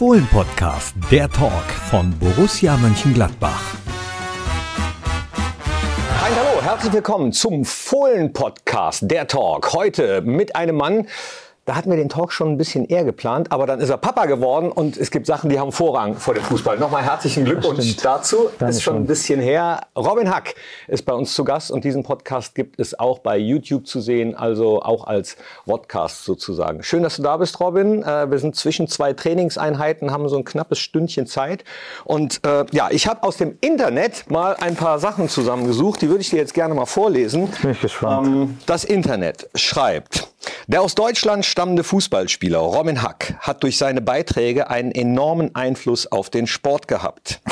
Fohlen-Podcast, der Talk von Borussia Mönchengladbach. Ein Hallo, herzlich willkommen zum Fohlen-Podcast, der Talk. Heute mit einem Mann, da hatten wir den Talk schon ein bisschen eher geplant, aber dann ist er Papa geworden und es gibt Sachen, die haben Vorrang vor dem Fußball. Nochmal herzlichen Glückwunsch dazu. Das ist schon ein bisschen her. Robin Hack ist bei uns zu Gast und diesen Podcast gibt es auch bei YouTube zu sehen, also auch als Podcast sozusagen. Schön, dass du da bist, Robin. Äh, wir sind zwischen zwei Trainingseinheiten, haben so ein knappes Stündchen Zeit. Und äh, ja, ich habe aus dem Internet mal ein paar Sachen zusammengesucht, die würde ich dir jetzt gerne mal vorlesen. Bin ich gespannt. Ähm, das Internet schreibt. Der aus Deutschland stammende Fußballspieler Robin Hack hat durch seine Beiträge einen enormen Einfluss auf den Sport gehabt.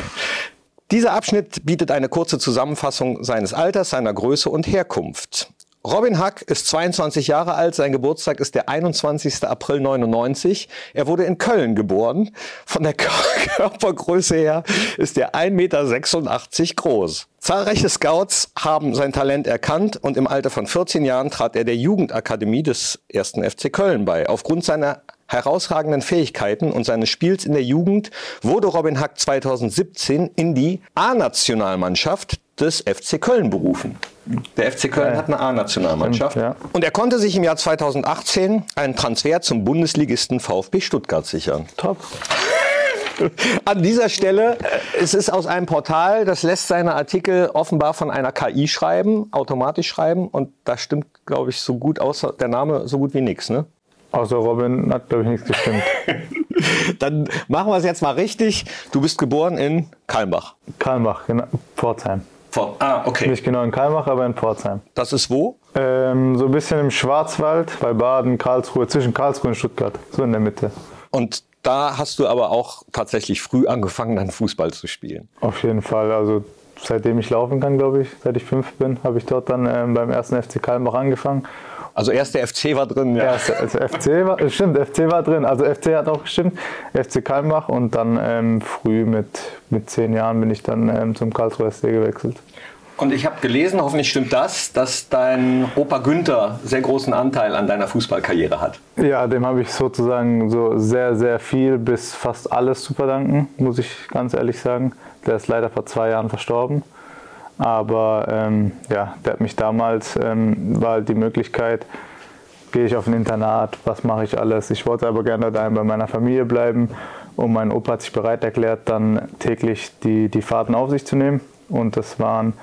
Dieser Abschnitt bietet eine kurze Zusammenfassung seines Alters, seiner Größe und Herkunft. Robin Hack ist 22 Jahre alt, sein Geburtstag ist der 21. April 99. Er wurde in Köln geboren. Von der Körpergröße her ist er 1,86 Meter groß. Zahlreiche Scouts haben sein Talent erkannt und im Alter von 14 Jahren trat er der Jugendakademie des 1. FC Köln bei. Aufgrund seiner herausragenden Fähigkeiten und seines Spiels in der Jugend wurde Robin Hack 2017 in die A-Nationalmannschaft des FC Köln berufen. Der FC Köln hat eine A-Nationalmannschaft. Ja. Und er konnte sich im Jahr 2018 einen Transfer zum Bundesligisten VfB Stuttgart sichern. Top. An dieser Stelle, äh, es ist aus einem Portal, das lässt seine Artikel offenbar von einer KI schreiben, automatisch schreiben. Und da stimmt, glaube ich, so gut außer der Name so gut wie nichts, ne? Außer Robin hat, glaube ich, nichts gestimmt. Dann machen wir es jetzt mal richtig. Du bist geboren in Kalmbach. Kalmbach, genau. Pforzheim. Vor, ah, okay. Nicht genau in Kalmbach, aber in Pforzheim. Das ist wo? Ähm, so ein bisschen im Schwarzwald, bei Baden, Karlsruhe, zwischen Karlsruhe und Stuttgart, so in der Mitte. Und da hast du aber auch tatsächlich früh angefangen, dann Fußball zu spielen. Auf jeden Fall. Also seitdem ich laufen kann, glaube ich, seit ich fünf bin, habe ich dort dann ähm, beim ersten FC Kalmbach angefangen. Also erst der FC war drin, ja. Erste, also FC war, stimmt, FC war drin. Also FC hat auch gestimmt, FC Kalmbach und dann ähm, früh mit, mit zehn Jahren bin ich dann ähm, zum Karlsruher SC gewechselt. Und ich habe gelesen, hoffentlich stimmt das, dass dein Opa Günther sehr großen Anteil an deiner Fußballkarriere hat. Ja, dem habe ich sozusagen so sehr, sehr viel bis fast alles zu verdanken, muss ich ganz ehrlich sagen. Der ist leider vor zwei Jahren verstorben. Aber ähm, ja, der hat mich damals, ähm, war halt die Möglichkeit, gehe ich auf ein Internat, was mache ich alles. Ich wollte aber gerne daheim bei meiner Familie bleiben und mein Opa hat sich bereit erklärt, dann täglich die, die Fahrten auf sich zu nehmen. Und das waren,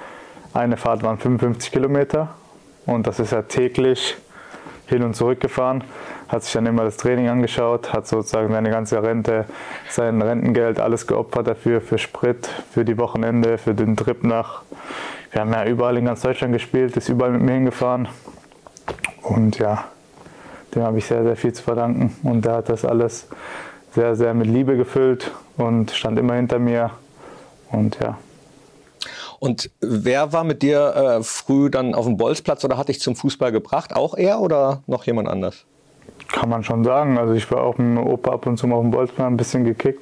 eine Fahrt waren 55 Kilometer und das ist ja täglich hin und zurück gefahren, hat sich dann immer das Training angeschaut, hat sozusagen seine ganze Rente, sein Rentengeld, alles geopfert dafür, für Sprit, für die Wochenende, für den Trip nach. Wir haben ja überall in ganz Deutschland gespielt, ist überall mit mir hingefahren. Und ja, dem habe ich sehr, sehr viel zu verdanken. Und der hat das alles sehr, sehr mit Liebe gefüllt und stand immer hinter mir. Und ja, und wer war mit dir äh, früh dann auf dem Bolzplatz oder hat dich zum Fußball gebracht? Auch er oder noch jemand anders? Kann man schon sagen. Also ich war auch mit Opa ab und zu mal auf dem Bolzplatz ein bisschen gekickt.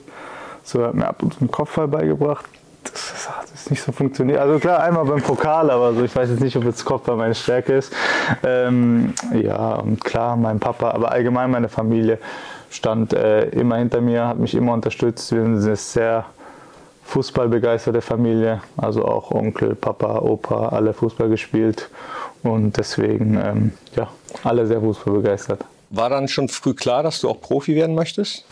So hat mir ab und zu einen Kopfball beigebracht. Das hat nicht so funktioniert. Also klar, einmal beim Pokal, aber so, ich weiß jetzt nicht, ob jetzt Kopfball meine Stärke ist. Ähm, ja, und klar, mein Papa, aber allgemein meine Familie stand äh, immer hinter mir, hat mich immer unterstützt. Wir sind sehr fußballbegeisterte Familie, also auch Onkel, Papa, Opa, alle Fußball gespielt und deswegen ähm, ja, alle sehr fußballbegeistert. War dann schon früh klar, dass du auch Profi werden möchtest?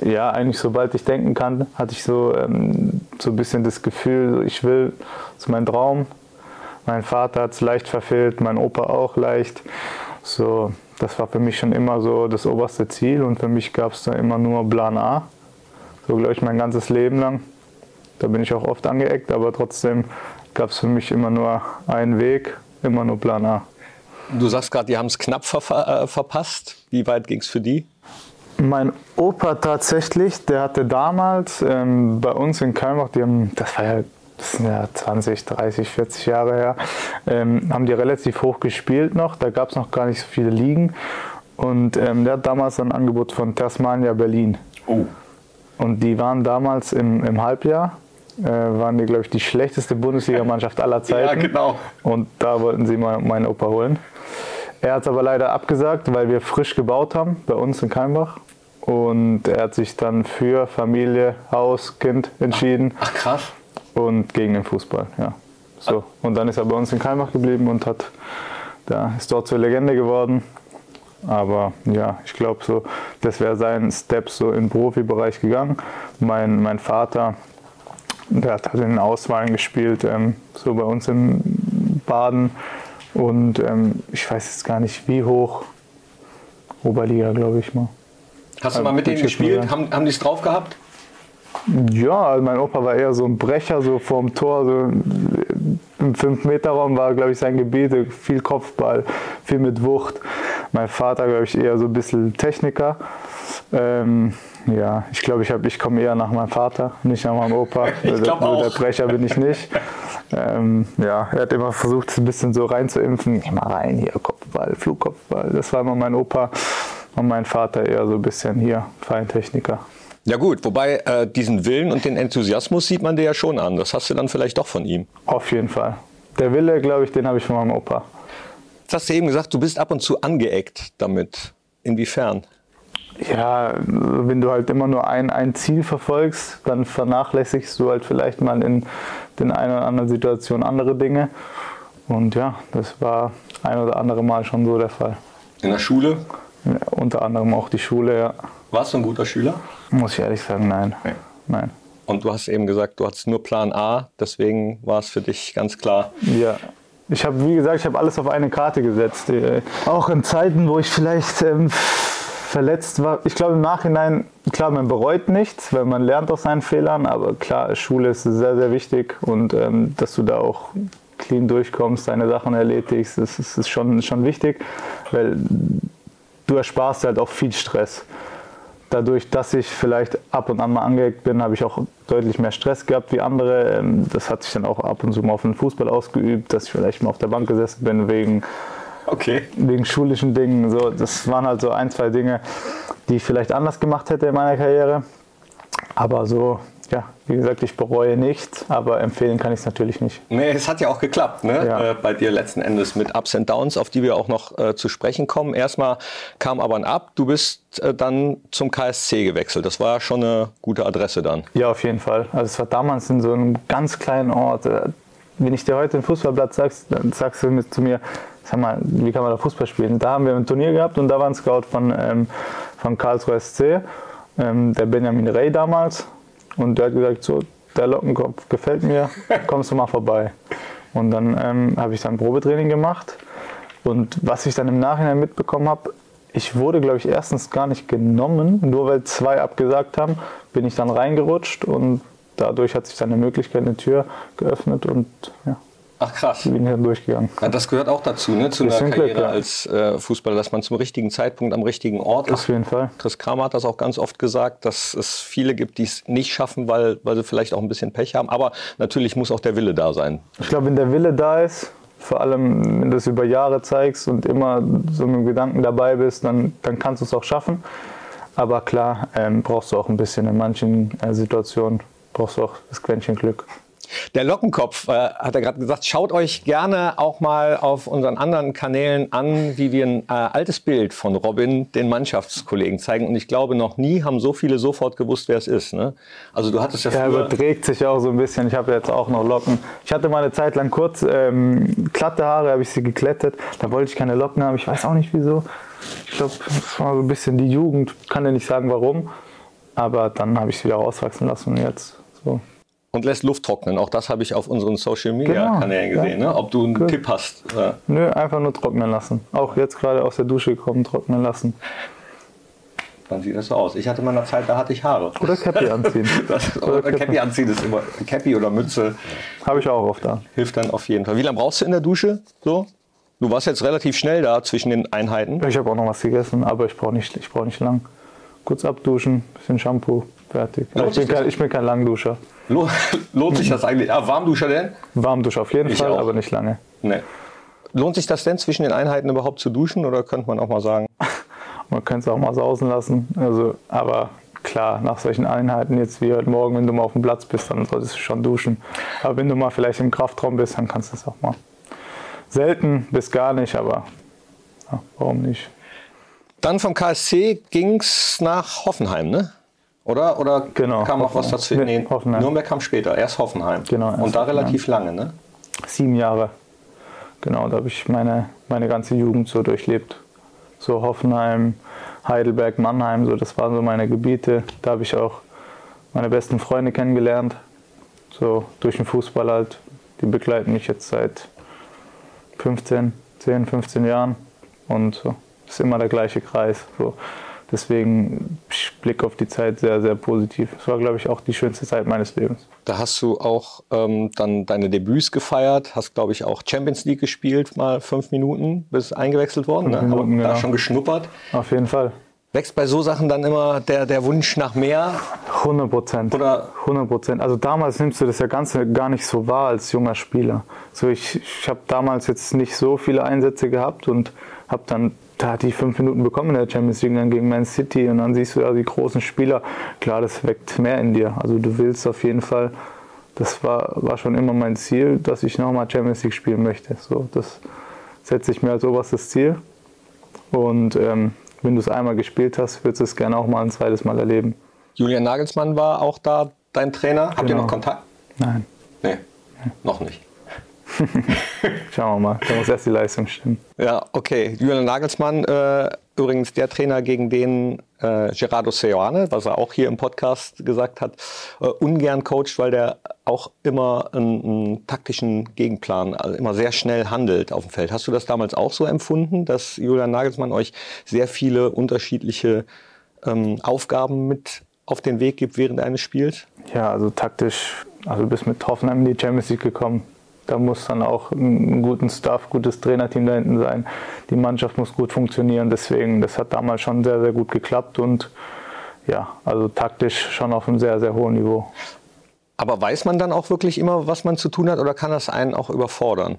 Ja, eigentlich sobald ich denken kann, hatte ich so, ähm, so ein bisschen das Gefühl, ich will, das ist mein Traum. Mein Vater hat es leicht verfehlt, mein Opa auch leicht. So, das war für mich schon immer so das oberste Ziel und für mich gab es da immer nur Plan A. So, glaube ich, mein ganzes Leben lang. Da bin ich auch oft angeeckt, aber trotzdem gab es für mich immer nur einen Weg, immer nur Plan A. Du sagst gerade, die haben es knapp ver äh, verpasst. Wie weit ging es für die? Mein Opa tatsächlich, der hatte damals ähm, bei uns in Kalmach, die haben, das war ja, das sind ja 20, 30, 40 Jahre her, ähm, haben die relativ hoch gespielt noch. Da gab es noch gar nicht so viele Ligen. Und ähm, der hat damals ein Angebot von Tasmania Berlin. Oh. Und die waren damals im, im Halbjahr, äh, waren die, glaube ich, die schlechteste Bundesligamannschaft aller Zeiten. Ja, genau. Und da wollten sie mal meinen Opa holen. Er hat es aber leider abgesagt, weil wir frisch gebaut haben, bei uns in Keimbach. Und er hat sich dann für Familie, Haus, Kind entschieden. Ach krass. Und gegen den Fußball, ja. So. Und dann ist er bei uns in Kalmach geblieben und hat, da ist dort zur Legende geworden. Aber ja, ich glaube so, das wäre sein Step so im Profibereich gegangen. Mein, mein Vater, der hat halt in den Auswahlen gespielt, ähm, so bei uns in Baden. Und ähm, ich weiß jetzt gar nicht, wie hoch. Oberliga, glaube ich mal. Hast du mal mit denen gespielt? Haben, haben die es drauf gehabt? Ja, also mein Opa war eher so ein Brecher, so vorm Tor, so im 5-Meter-Raum war, glaube ich, sein Gebiet, viel Kopfball, viel mit Wucht. Mein Vater, glaube ich, eher so ein bisschen Techniker. Ähm, ja, ich glaube, ich, ich komme eher nach meinem Vater, nicht nach meinem Opa. Ich glaube auch. Der Brecher bin ich nicht. Ähm, ja, er hat immer versucht, es ein bisschen so reinzuimpfen. Geh mal rein, hier, Kopfball, Flugkopfball. Das war immer mein Opa und mein Vater eher so ein bisschen hier, Feintechniker. Ja gut, wobei äh, diesen Willen und den Enthusiasmus sieht man dir ja schon an. Das hast du dann vielleicht doch von ihm. Auf jeden Fall. Der Wille, glaube ich, den habe ich von meinem Opa. Jetzt hast du eben gesagt, du bist ab und zu angeeckt damit. Inwiefern? Ja, wenn du halt immer nur ein, ein Ziel verfolgst, dann vernachlässigst du halt vielleicht mal in den einen oder anderen Situationen andere Dinge. Und ja, das war ein oder andere Mal schon so der Fall. In der Schule? Ja, unter anderem auch die Schule, ja. Warst du ein guter Schüler? Muss ich ehrlich sagen, nein. Nee. Nein. Und du hast eben gesagt, du hattest nur Plan A, deswegen war es für dich ganz klar. Ja, ich habe, wie gesagt, ich habe alles auf eine Karte gesetzt. Äh, auch in Zeiten, wo ich vielleicht ähm, verletzt war. Ich glaube im Nachhinein, klar, man bereut nichts, weil man lernt aus seinen Fehlern, aber klar, Schule ist sehr, sehr wichtig und ähm, dass du da auch clean durchkommst, deine Sachen erledigst, das ist, ist schon, schon wichtig, weil du ersparst halt auch viel Stress dadurch, dass ich vielleicht ab und an mal angeeckt bin, habe ich auch deutlich mehr Stress gehabt wie andere. Ähm, das hat sich dann auch ab und zu mal auf den Fußball ausgeübt, dass ich vielleicht mal auf der Bank gesessen bin wegen, okay. wegen schulischen Dingen. So, das waren halt so ein, zwei Dinge, die ich vielleicht anders gemacht hätte in meiner Karriere. Aber so ja, wie gesagt, ich bereue nichts, aber empfehlen kann ich es natürlich nicht. Nee, es hat ja auch geklappt, ne? Ja. Äh, bei dir letzten Endes mit Ups and Downs, auf die wir auch noch äh, zu sprechen kommen. Erstmal kam aber ein Ab, du bist äh, dann zum KSC gewechselt. Das war schon eine gute Adresse dann. Ja, auf jeden Fall. Also es war damals in so einem ganz kleinen Ort. Äh, wenn ich dir heute den Fußballplatz sagst, dann sagst du zu mir, sag mal, wie kann man da Fußball spielen? Da haben wir ein Turnier gehabt und da war ein Scout von, ähm, von Karlsruhe SC, ähm, der Benjamin Rey damals und der hat gesagt, so, der Lockenkopf gefällt mir, kommst du mal vorbei. Und dann ähm, habe ich dann Probetraining gemacht. Und was ich dann im Nachhinein mitbekommen habe, ich wurde, glaube ich, erstens gar nicht genommen, nur weil zwei abgesagt haben, bin ich dann reingerutscht und dadurch hat sich dann eine Möglichkeit, eine Tür geöffnet und ja, Ach krass. Bin ich dann durchgegangen. Ja, das gehört auch dazu, ne, zu einer Karriere Glück, ja. als äh, Fußballer, dass man zum richtigen Zeitpunkt am richtigen Ort ist. Auf jeden Fall. Chris Kramer hat das auch ganz oft gesagt, dass es viele gibt, die es nicht schaffen, weil, weil sie vielleicht auch ein bisschen Pech haben. Aber natürlich muss auch der Wille da sein. Ich glaube, wenn der Wille da ist, vor allem wenn du es über Jahre zeigst und immer so mit dem Gedanken dabei bist, dann, dann kannst du es auch schaffen. Aber klar, ähm, brauchst du auch ein bisschen in manchen äh, Situationen, brauchst du auch das Quäntchen Glück. Der Lockenkopf, äh, hat er gerade gesagt, schaut euch gerne auch mal auf unseren anderen Kanälen an, wie wir ein äh, altes Bild von Robin den Mannschaftskollegen zeigen. Und ich glaube, noch nie haben so viele sofort gewusst, wer es ist. Ne? Also du hattest ja Er überträgt sich auch so ein bisschen. Ich habe jetzt auch noch Locken. Ich hatte mal eine Zeit lang kurz ähm, glatte Haare, habe ich sie geklettet. Da wollte ich keine Locken haben. Ich weiß auch nicht wieso. Ich glaube, das war so ein bisschen die Jugend. Kann dir nicht sagen, warum. Aber dann habe ich sie wieder rauswachsen lassen und jetzt so und lässt Luft trocknen. Auch das habe ich auf unseren Social Media genau, Kanälen gesehen. Ja. Ne? Ob du einen Good. Tipp hast. Äh. Nö, einfach nur trocknen lassen. Auch jetzt gerade aus der Dusche gekommen, trocknen lassen. Dann sieht das so aus. Ich hatte mal eine Zeit, da hatte ich Haare. Oder Cappy anziehen. das, oder, oder Cappy anziehen ist immer. Cappy oder Mütze. Habe ich auch oft da. Hilft dann auf jeden Fall. Wie lange brauchst du in der Dusche? So? Du warst jetzt relativ schnell da zwischen den Einheiten. Ich habe auch noch was gegessen, aber ich brauche nicht, brauch nicht lang. Kurz abduschen, bisschen Shampoo, fertig. Ich bin, kein, ich bin kein Langduscher. Lohnt sich das eigentlich? Ah, Warmduscher denn? Warmduscher auf jeden ich Fall, auch. aber nicht lange. Nee. Lohnt sich das denn zwischen den Einheiten überhaupt zu duschen oder könnte man auch mal sagen? man könnte es auch mal sausen lassen. Also, aber klar, nach solchen Einheiten jetzt wie heute Morgen, wenn du mal auf dem Platz bist, dann solltest du schon duschen. Aber wenn du mal vielleicht im Kraftraum bist, dann kannst du das auch mal. Selten bis gar nicht, aber ja, warum nicht? Dann vom KSC ging es nach Hoffenheim, ne? Oder, oder Genau, kam auch was dazu? Nee, Hoffenheim. Nürnberg kam später, erst Hoffenheim. Genau, erst Und da Hoffenheim. relativ lange, ne? Sieben Jahre. Genau, da habe ich meine, meine ganze Jugend so durchlebt. So Hoffenheim, Heidelberg, Mannheim, so das waren so meine Gebiete. Da habe ich auch meine besten Freunde kennengelernt. So durch den Fußball halt. Die begleiten mich jetzt seit 15, 10, 15 Jahren. Und so ist immer der gleiche Kreis. So. Deswegen ich blicke auf die Zeit sehr, sehr positiv. Es war, glaube ich, auch die schönste Zeit meines Lebens. Da hast du auch ähm, dann deine Debüts gefeiert, hast, glaube ich, auch Champions League gespielt, mal fünf Minuten, bist eingewechselt worden, ne? Fünf Minuten, Aber da genau. schon geschnuppert. Auf jeden Fall. Wächst bei so Sachen dann immer der, der Wunsch nach mehr? 100 Prozent. Oder- 100 Prozent. Also damals nimmst du das ja Ganze gar nicht so wahr als junger Spieler. So ich, ich habe damals jetzt nicht so viele Einsätze gehabt und habe dann da die fünf Minuten bekommen in der Champions League dann gegen Man City und dann siehst du ja die großen Spieler. Klar, das weckt mehr in dir. Also du willst auf jeden Fall. Das war, war schon immer mein Ziel, dass ich nochmal Champions League spielen möchte. So, das setze ich mir als oberstes Ziel. Und ähm, wenn du es einmal gespielt hast, würdest du es gerne auch mal ein zweites Mal erleben. Julian Nagelsmann war auch da dein Trainer. Habt ihr Genau. noch Kontakt? Nein. Nee, noch nicht. Schauen wir mal, da muss erst die Leistung stimmen. Ja, okay. Julian Nagelsmann, äh, übrigens der Trainer, gegen den äh, Gerardo Seoane, was er auch hier im Podcast gesagt hat, äh, ungern coacht, weil der auch immer einen, einen taktischen Gegenplan, also immer sehr schnell handelt auf dem Feld. Hast du das damals auch so empfunden, dass Julian Nagelsmann euch sehr viele unterschiedliche ähm, Aufgaben mit auf den Weg gibt während eines Spiels? Ja, also taktisch, also du bist mit Hoffenheim in die Champions League gekommen. Da muss dann auch ein guten Staff, gutes Trainerteam da hinten sein. Die Mannschaft muss gut funktionieren. Deswegen, das hat damals schon sehr, sehr gut geklappt und ja, also taktisch schon auf einem sehr, sehr hohen Niveau. Aber weiß man dann auch wirklich immer, was man zu tun hat oder kann das einen auch überfordern?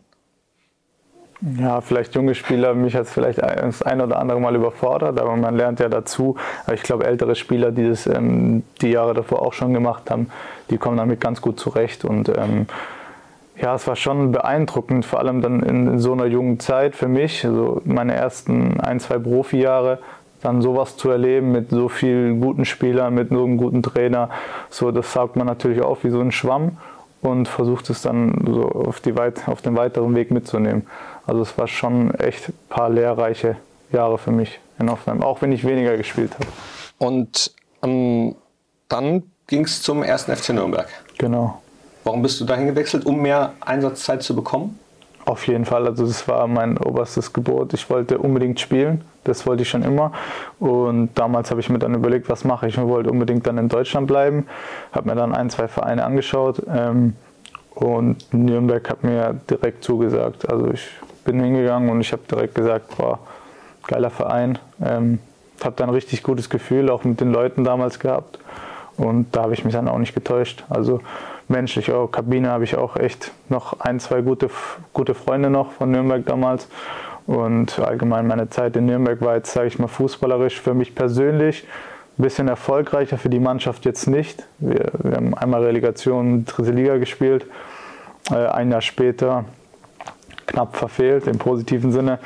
Ja, vielleicht junge Spieler, mich hat es vielleicht das ein oder andere Mal überfordert, aber man lernt ja dazu. Aber ich glaube, ältere Spieler, die das ähm, die Jahre davor auch schon gemacht haben, die kommen damit ganz gut zurecht. Und ähm, ja, es war schon beeindruckend, vor allem dann in so einer jungen Zeit für mich, also meine ersten ein, zwei Profijahre, dann sowas zu erleben mit so vielen guten Spielern, mit so einem guten Trainer, so das saugt man natürlich auf wie so ein Schwamm und versucht es dann so auf, die weit, auf den weiteren Weg mitzunehmen. Also es war schon echt ein paar lehrreiche Jahre für mich in Hoffenheim, auch wenn ich weniger gespielt habe. Und ähm, dann ging es zum ersten FC Nürnberg. Genau. Warum bist du dahin gewechselt, um mehr Einsatzzeit zu bekommen? Auf jeden Fall, also das war mein oberstes Gebot. Ich wollte unbedingt spielen, das wollte ich schon immer. Und damals habe ich mir dann überlegt, was mache ich. Ich wollte unbedingt dann in Deutschland bleiben, habe mir dann ein, zwei Vereine angeschaut ähm, und Nürnberg hat mir direkt zugesagt. Also ich bin hingegangen und ich habe direkt gesagt, boah, geiler Verein. Ähm, habe dann ein richtig gutes Gefühl auch mit den Leuten damals gehabt. Und da habe ich mich dann auch nicht getäuscht. Also menschlich, auch Kabine habe ich auch echt noch ein, zwei gute, gute Freunde noch von Nürnberg damals. Und allgemein meine Zeit in Nürnberg war jetzt, sage ich mal, fußballerisch für mich persönlich ein bisschen erfolgreicher, für die Mannschaft jetzt nicht. Wir, wir haben einmal Relegation dritte Liga gespielt, äh, ein Jahr später knapp verfehlt im positiven Sinne.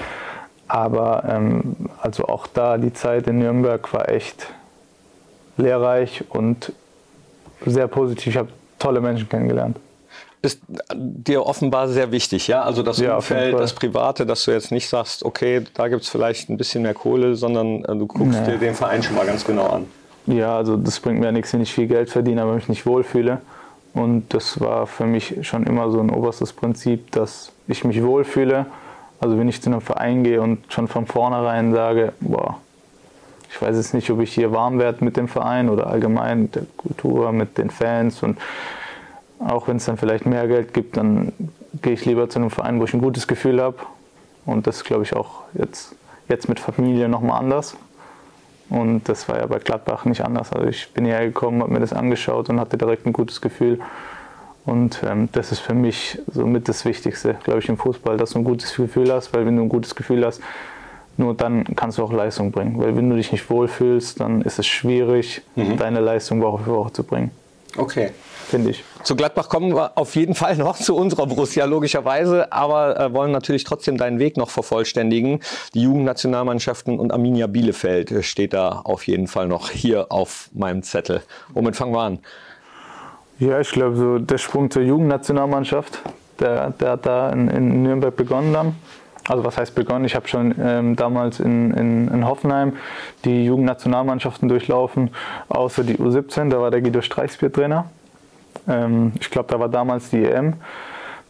Aber ähm, also auch da die Zeit in Nürnberg war echt lehrreich und sehr positiv. Ich habe tolle Menschen kennengelernt. Ist dir offenbar sehr wichtig, ja? Also das Ja, Umfeld, das Private, dass du jetzt nicht sagst, okay, da gibt es vielleicht ein bisschen mehr Kohle, sondern äh, du guckst Nee. dir den Verein schon mal ganz genau an. Ja, also das bringt mir ja nichts, wenn ich viel Geld verdiene, aber mich nicht wohlfühle. Und das war für mich schon immer so ein oberstes Prinzip, dass ich mich wohlfühle. Also wenn ich zu einem Verein gehe und schon von vornherein sage, boah, ich weiß jetzt nicht, ob ich hier warm werde mit dem Verein oder allgemein mit der Kultur, mit den Fans und auch wenn es dann vielleicht mehr Geld gibt, dann gehe ich lieber zu einem Verein, wo ich ein gutes Gefühl habe. Und das glaube ich auch jetzt, jetzt mit Familie nochmal anders. Und das war ja bei Gladbach nicht anders. Also ich bin hierher gekommen, habe mir das angeschaut und hatte direkt ein gutes Gefühl. Und ähm, das ist für mich somit das Wichtigste, glaube ich, im Fußball, dass du ein gutes Gefühl hast, weil wenn du ein gutes Gefühl hast, nur dann kannst du auch Leistung bringen. Weil wenn du dich nicht wohlfühlst, dann ist es schwierig, deine Leistung Woche für Woche zu bringen, Okay. finde ich. zu Gladbach kommen wir auf jeden Fall noch zu unserer Borussia logischerweise, aber äh, wollen natürlich trotzdem deinen Weg noch vervollständigen. Die Jugendnationalmannschaften und Arminia Bielefeld steht da auf jeden Fall noch hier auf meinem Zettel. Womit fangen wir an? Ja, ich glaube, so der Sprung zur Jugendnationalmannschaft, der, der hat da in, in Nürnberg begonnen dann. Also was heißt begonnen? Ich habe schon ähm, damals in, in, in, Hoffenheim die Jugendnationalmannschaften durchlaufen, außer die U17, da war der Guido Streichsbier Trainer. Ähm, ich glaube, da war damals die EM.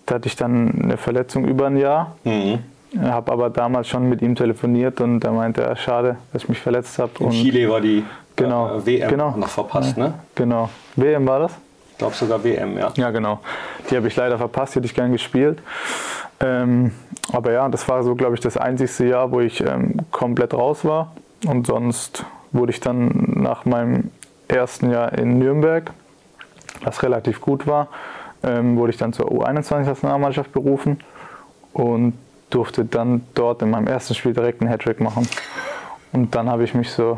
Da hatte ich dann eine Verletzung über ein Jahr. Mhm. Habe aber damals schon mit ihm telefoniert und er meinte, ja, schade, dass ich mich verletzt habe. In Chile war die genau, äh, WM genau, noch verpasst, ne? Genau. WM war das? Ich glaube sogar WM, ja. Ja, genau. Die habe ich leider verpasst, die hätte ich gern gespielt. Ähm, aber ja, das war so, glaube ich, das einzigste Jahr, wo ich ähm, komplett raus war. Und sonst wurde ich dann nach meinem ersten Jahr in Nürnberg, was relativ gut war, ähm, wurde ich dann zur U21-Nationalmannschaft berufen und durfte dann dort in meinem ersten Spiel direkt einen Hattrick machen. Und dann habe ich mich so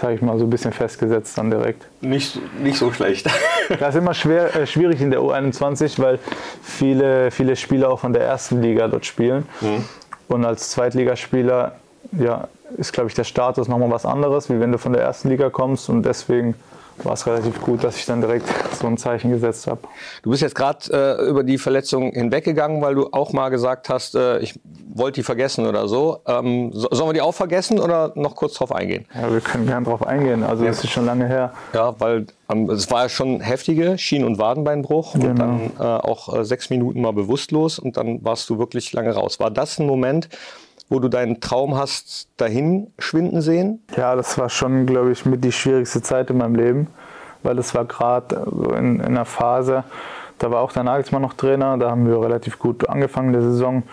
sage ich mal, so ein bisschen festgesetzt dann direkt. Nicht, nicht so schlecht. Das ist immer schwer, äh, schwierig in der U21, weil viele, viele Spieler auch von der ersten Liga dort spielen. Mhm. Und als Zweitligaspieler ja, ist, glaube ich, der Status nochmal was anderes, wie wenn du von der ersten Liga kommst. Und deswegen war es relativ gut, dass ich dann direkt so ein Zeichen gesetzt habe. Du bist jetzt gerade äh, über die Verletzung hinweggegangen, weil du auch mal gesagt hast, äh, ich wollte die vergessen oder so. Ähm, so. Sollen wir die auch vergessen oder noch kurz drauf eingehen? Ja, wir können gerne drauf eingehen. Also ja. das ist schon lange her. Ja, weil ähm, es war ja schon heftige Schien- und Wadenbeinbruch genau. und dann äh, auch äh, sechs Minuten mal bewusstlos und dann warst du wirklich lange raus. War das ein Moment, wo du deinen Traum hast dahin schwinden sehen? Ja, das war schon, glaube ich, mit die schwierigste Zeit in meinem Leben, weil es war gerade so in, in einer Phase, da war auch der Nagelsmann noch Trainer, da haben wir relativ gut angefangen in der Saison.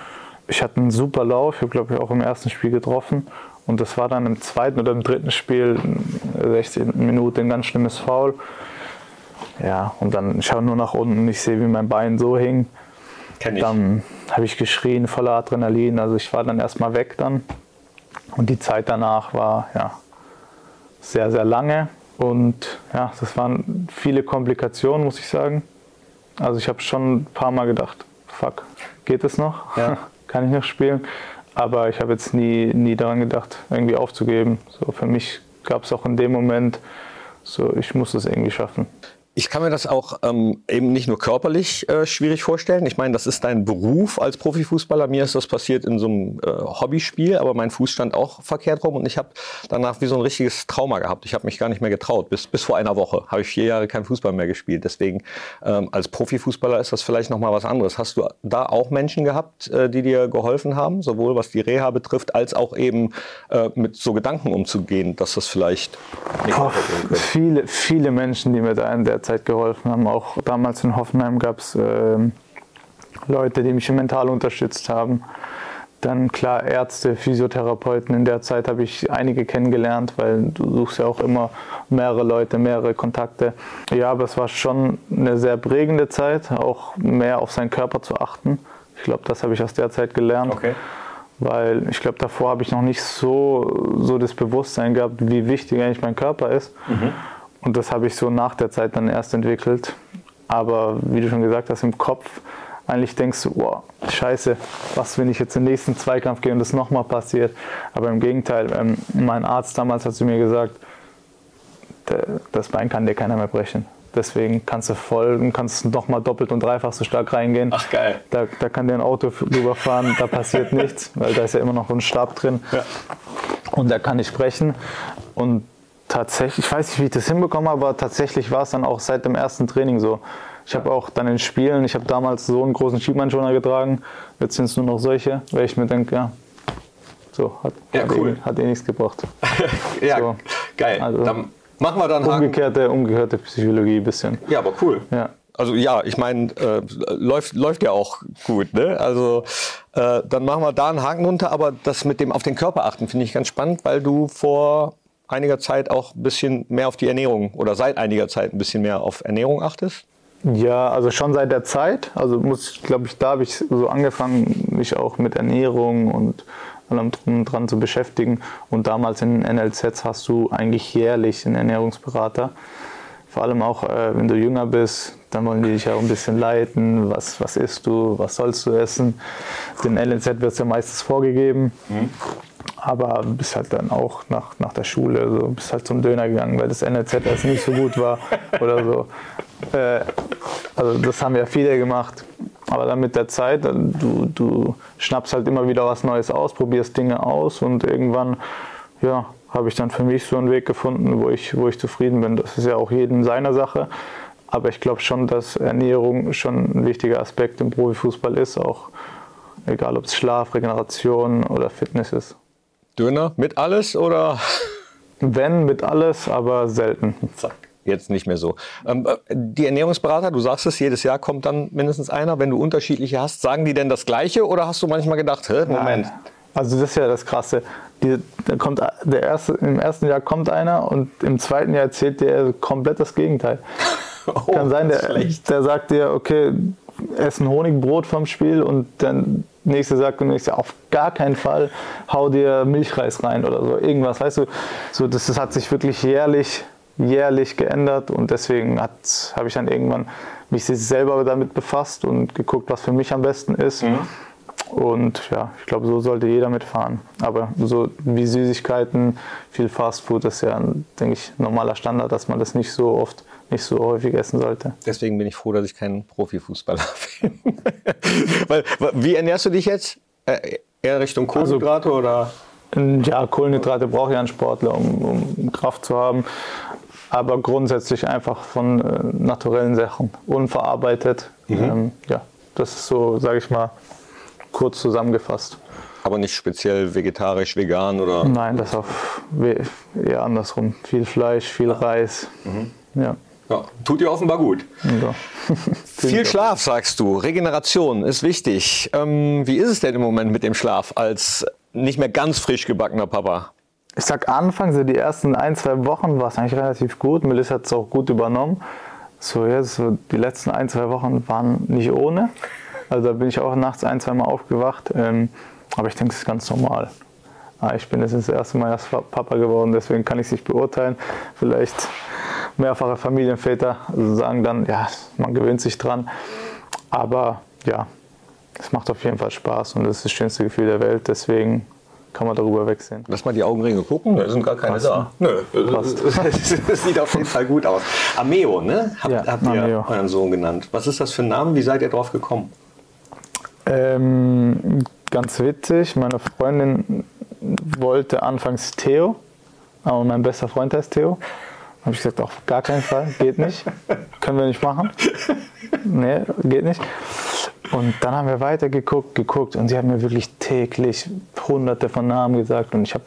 Ich hatte einen super Lauf, ich habe glaube ich auch im ersten Spiel getroffen und das war dann im zweiten oder im dritten Spiel, 16. Minute, ein ganz schlimmes Foul. Ja, und dann schaue nur nach unten ich sehe, wie mein Bein so hing. Kenn ich. Dann habe ich geschrien, voller Adrenalin. Also ich war dann erstmal weg dann. Und die Zeit danach war ja sehr, sehr lange. Und ja, das waren viele Komplikationen, muss ich sagen. Also ich habe schon ein paar Mal gedacht, fuck, geht es noch? Ja. Kann ich noch spielen? Aber ich habe jetzt nie, nie daran gedacht, irgendwie aufzugeben. So für mich gab es auch in dem Moment so, ich muss es irgendwie schaffen. Ich kann mir das auch ähm, eben nicht nur körperlich äh, schwierig vorstellen. Ich meine, das ist dein Beruf als Profifußballer. Mir ist das passiert in so einem äh, Hobbyspiel, aber mein Fuß stand auch verkehrt rum und ich habe danach wie so ein richtiges Trauma gehabt. Ich habe mich gar nicht mehr getraut. Bis, bis vor einer Woche habe ich vier Jahre kein Fußball mehr gespielt. Deswegen ähm, als Profifußballer ist das vielleicht noch mal was anderes. Hast du da auch Menschen gehabt, äh, die dir geholfen haben, sowohl was die Reha betrifft, als auch eben äh, mit so Gedanken umzugehen, dass das vielleicht nicht Boah, Viele, viele Menschen, die mir da in der Zeit geholfen haben. Auch damals in Hoffenheim gab es äh, Leute, die mich mental unterstützt haben. Dann klar Ärzte, Physiotherapeuten. In der Zeit habe ich einige kennengelernt, weil du suchst ja auch immer mehrere Leute, mehrere Kontakte. Ja, aber es war schon eine sehr prägende Zeit, auch mehr auf seinen Körper zu achten. Ich glaube, das habe ich aus der Zeit gelernt. Okay. Weil ich glaube, davor habe ich noch nicht so, so das Bewusstsein gehabt, wie wichtig eigentlich mein Körper ist. Mhm. Und das habe ich so nach der Zeit dann erst entwickelt. Aber wie du schon gesagt hast, im Kopf eigentlich denkst du, wow, scheiße, was, wenn ich jetzt den nächsten Zweikampf gehe und das nochmal passiert. Aber im Gegenteil, ähm, mein Arzt damals hat zu mir gesagt, das Bein kann dir keiner mehr brechen. Deswegen kannst du voll, kannst nochmal doppelt und dreifach so stark reingehen. Ach geil. Da, da kann dir ein Auto rüberfahren, da passiert nichts, weil da ist ja immer noch ein Stab drin. Ja. Und da kann ich brechen. Und tatsächlich, ich weiß nicht, wie ich das hinbekomme, aber tatsächlich war es dann auch seit dem ersten Training so. Ich habe auch dann in Spielen, ich habe damals so einen großen Schiebmannschoner getragen, jetzt sind es nur noch solche, weil ich mir denke, ja, so, hat, ja, hat, cool. eh, hat eh nichts gebracht. ja, so. geil. Also, dann machen wir dann umgekehrte, umgekehrte Psychologie ein bisschen. Ja, aber cool. Ja. Also ja, ich meine, äh, läuft, läuft ja auch gut. Ne? Also äh, dann machen wir da einen Haken runter, aber das mit dem auf den Körper achten finde ich ganz spannend, weil du vor einiger Zeit auch ein bisschen mehr auf die Ernährung oder seit einiger Zeit ein bisschen mehr auf Ernährung achtest? Ja, also schon seit der Zeit. Also muss, glaube ich, da habe ich so angefangen, mich auch mit Ernährung und allem drum dran zu beschäftigen. Und damals in NLZs hast du eigentlich jährlich einen Ernährungsberater Vor allem auch, äh, wenn du jünger bist, dann wollen die dich ja auch ein bisschen leiten. Was, was isst du? Was sollst du essen? Den LNZ wird es ja meistens vorgegeben. Mhm. Aber bist halt dann auch nach, nach der Schule, so, bist halt zum Döner gegangen, weil das NLZ erst nicht so gut war oder so. Äh, also das haben ja viele gemacht. Aber dann mit der Zeit, du, du schnappst halt immer wieder was Neues aus, probierst Dinge aus und irgendwann, ja, habe ich dann für mich so einen Weg gefunden, wo ich, wo ich zufrieden bin. Das ist ja auch jedem seiner Sache. Aber ich glaube schon, dass Ernährung schon ein wichtiger Aspekt im Profifußball ist, auch egal ob es Schlaf, Regeneration oder Fitness ist. Döner mit alles oder? Wenn mit alles, aber selten. Zack. Jetzt nicht mehr so. Ähm, die Ernährungsberater, du sagst es, jedes Jahr kommt dann mindestens einer. Wenn du unterschiedliche hast, sagen die denn das Gleiche oder hast du manchmal gedacht, Hä, Moment? Nein. Also das ist ja das Krasse. Die, da kommt der erste, Im ersten Jahr kommt einer und im zweiten Jahr erzählt der komplett das Gegenteil. oh, Kann sein, der, der sagt dir, okay, essen Honigbrot vom Spiel und dann nächste sagt und nächste auf gar keinen Fall hau dir Milchreis rein oder so irgendwas weißt du so das, das hat sich wirklich jährlich jährlich geändert und deswegen habe ich dann irgendwann mich selber damit befasst und geguckt was für mich am besten ist mhm. Und ja, ich glaube, so sollte jeder mitfahren. Aber so wie Süßigkeiten, viel Fastfood ist ja, denke ich, normaler Standard, dass man das nicht so oft, nicht so häufig essen sollte. Deswegen bin ich froh, dass ich kein Profifußballer bin. Weil, wie ernährst du dich jetzt? Äh, eher Richtung also Kohlenhydrate also, oder? Ja, Kohlenhydrate braucht ja ein Sportler, um, um Kraft zu haben aber grundsätzlich einfach von äh, naturellen Sachen, unverarbeitet. Mhm. Ähm, ja, das ist so, sage ich mal, kurz zusammengefasst. Aber nicht speziell vegetarisch, vegan oder? Nein, das auf eher andersrum. Viel Fleisch, viel Reis. Mhm. Ja. Ja. Tut dir offenbar gut. Ja. viel Schlaf, sagst du. Regeneration ist wichtig. Ähm, wie ist es denn im Moment mit dem Schlaf als nicht mehr ganz frisch gebackener Papa? Ich sag anfangs, so die ersten ein, zwei Wochen war es eigentlich relativ gut. Melissa hat es auch gut übernommen. So jetzt, so die letzten ein, zwei Wochen waren nicht ohne. Also da bin ich auch nachts ein, zwei Mal aufgewacht. Ähm, aber ich denke, es ist ganz normal. Ah, ich bin jetzt das erste Mal erst Papa geworden, deswegen kann ich es nicht beurteilen. Vielleicht mehrfache Familienväter sagen dann, ja, man gewöhnt sich dran. Aber ja, es macht auf jeden Fall Spaß und das ist das schönste Gefühl der Welt. Deswegen kann man darüber wegsehen. Lass mal die Augenringe gucken. Da sind gar keine Passt, da. Nö, das sieht auf jeden Fall gut aus. Ameo, ne? Habt, ja, habt ihr Ameo. euren Sohn genannt. Was ist das für ein Name? Wie seid ihr drauf gekommen? Ähm, ganz witzig, meine Freundin wollte anfangs Theo, aber mein bester Freund heißt Theo. Habe ich gesagt, auf gar keinen Fall, geht nicht. Können wir nicht machen. Nee, geht nicht. Und dann haben wir weiter geguckt, geguckt und sie hat mir wirklich täglich hunderte von Namen gesagt und ich habe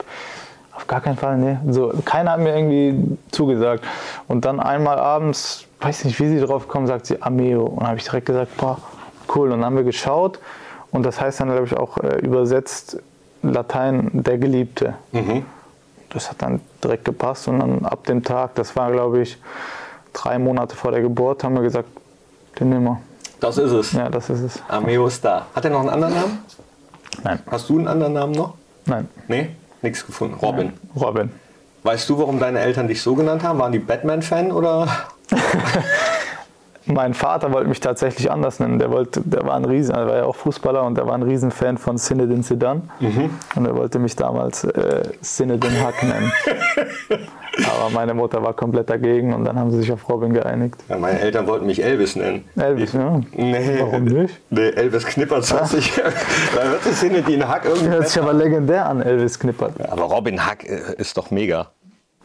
auf gar keinen Fall, nee, so, keiner hat mir irgendwie zugesagt. Und dann einmal abends, weiß nicht, wie sie drauf kommen, sagt sie Ameo. Und habe ich direkt gesagt, boah, cool. Und dann haben wir geschaut und das heißt dann, glaube ich, auch äh, übersetzt Latein der Geliebte. Mhm. Das hat dann direkt gepasst und dann ab dem Tag, das war, glaube ich, drei Monate vor der Geburt, haben wir gesagt, den nehmen wir. Das ist es. Ja, das ist es. Ameo Star. Hat er noch einen anderen Namen? Nein. Hast du einen anderen Namen noch? Nein. Nee? Nichts gefunden. Robin. Nein. Robin. Weißt du, warum deine Eltern dich so genannt haben? Waren die Batman-Fan oder? Mein Vater wollte mich tatsächlich anders nennen. Der, wollte, der war ein Riesen, er war ja auch Fußballer und der war ein Riesenfan von Zinedine Zidane. Mhm. Und er wollte mich damals äh, Zinedine Hack nennen. Aber meine Mutter war komplett dagegen und dann haben sie sich auf Robin geeinigt. Ja, meine Eltern wollten mich Elvis nennen. Elvis, ja. Nee, Warum nicht? Nee, Elvis Knippert ah. sich. da hört sich Zinedine Hack irgendwie. Hört sich aber legendär an, Elvis Knippert. Ja, aber Robin Hack äh, ist doch mega.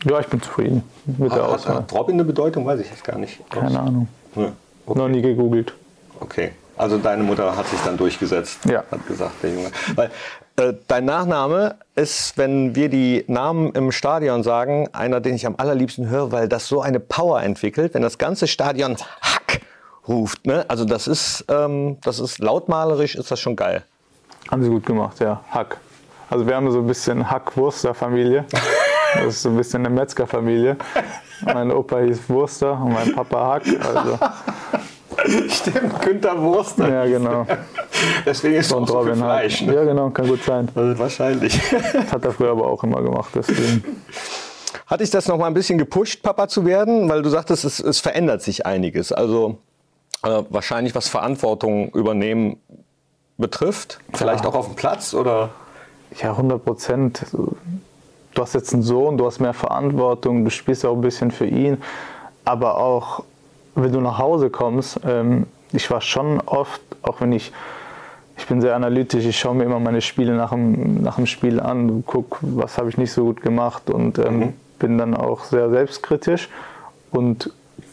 Ja, ich bin zufrieden mit hat, der Auswahl. Hat Robin eine Bedeutung? Weiß ich jetzt gar nicht. Keine Ahnung. Ja, okay. Noch nie gegoogelt. Okay. Also deine Mutter hat sich dann durchgesetzt. Ja. Hat gesagt, der Junge. Weil äh, dein Nachname ist, wenn wir die Namen im Stadion sagen, einer, den ich am allerliebsten höre, weil das so eine Power entwickelt, wenn das ganze Stadion Hack ruft. Ne? Also das ist, ähm, das ist lautmalerisch, ist das schon geil. Haben sie gut gemacht, ja. Hack. Also wir haben so ein bisschen Hack-Wurster-Familie. Das ist so ein bisschen eine Metzgerfamilie. Mein Opa hieß Wurster und mein Papa Hack. Also. Stimmt, Günther Wurster. Ja, genau. Deswegen ist es auch so viel Fleisch. Ne? Ja, genau, kann gut sein. Also wahrscheinlich. Das hat er früher aber auch immer gemacht. Deswegen. Hat dich das noch mal ein bisschen gepusht, Papa zu werden? Weil du sagtest, es, es verändert sich einiges. Also äh, wahrscheinlich was Verantwortung übernehmen betrifft. Vielleicht Ja. auch auf dem Platz oder? Ja, 100 Prozent. Du hast jetzt einen Sohn, du hast mehr Verantwortung, du spielst auch ein bisschen für ihn. Aber auch, wenn du nach Hause kommst, ähm, ich war schon oft, auch wenn ich, ich bin sehr analytisch, ich schaue mir immer meine Spiele nach dem, nach dem Spiel an, guck, was habe ich nicht so gut gemacht und ähm, bin dann auch sehr selbstkritisch und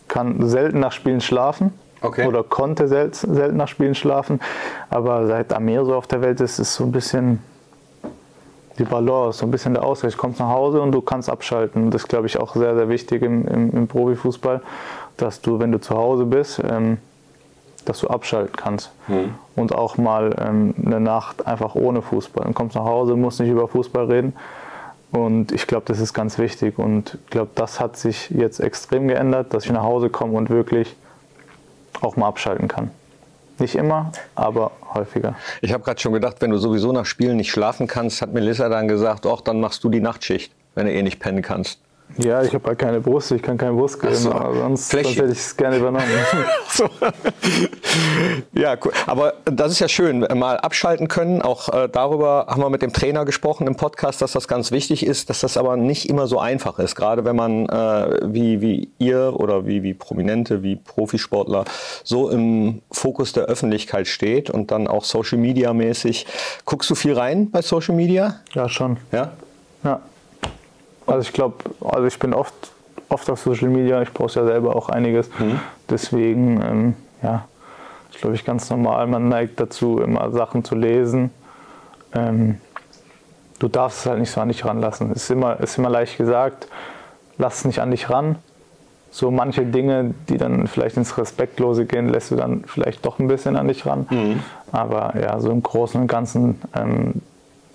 kann selten nach Spielen schlafen. Okay. Oder konnte sel selten nach Spielen schlafen. Aber seit Amir so auf der Welt ist, ist es so ein bisschen die Balance, so ein bisschen der Ausgleich. Du kommst nach Hause und du kannst abschalten. Das ist, glaube ich, auch sehr, sehr wichtig im, im, im Profifußball, dass du, wenn du zu Hause bist, ähm, dass du abschalten kannst. Und auch mal ähm, eine Nacht einfach ohne Fußball. Du kommst nach Hause, musst nicht über Fußball reden. Und ich glaube, das ist ganz wichtig. Und ich glaube, das hat sich jetzt extrem geändert, dass ich nach Hause komme und wirklich auch mal abschalten kann. Nicht immer, aber häufiger. Ich habe gerade schon gedacht, wenn du sowieso nach Spielen nicht schlafen kannst, hat Melissa dann gesagt, ach, dann machst du die Nachtschicht, wenn du eh nicht pennen kannst. Ja, ich habe halt keine Brust, ich kann keine Brust geben, so. aber sonst, sonst hätte ich es gerne übernommen. So. ja, cool. aber das ist ja schön, mal abschalten können. Auch äh, darüber haben wir mit dem Trainer gesprochen im Podcast, dass das ganz wichtig ist, dass das aber nicht immer so einfach ist. Gerade wenn man äh, wie, wie ihr oder wie, wie Prominente, wie Profisportler so im Fokus der Öffentlichkeit steht und dann auch Social Media mäßig. Guckst du viel rein bei Social Media? ja, schon. Ja? Ja. Also ich glaube, also ich bin oft, oft auf Social Media, ich poste ja selber auch einiges. Deswegen, ähm, ja, ist glaube ich ganz normal. Man neigt dazu, immer Sachen zu lesen. Ähm, du darfst es halt nicht so an dich ranlassen. Ist immer, ist immer leicht gesagt, lass es nicht an dich ran. So manche Dinge, die dann vielleicht ins Respektlose gehen, lässt du dann vielleicht doch ein bisschen an dich ran. Aber ja, so im Großen und Ganzen ähm,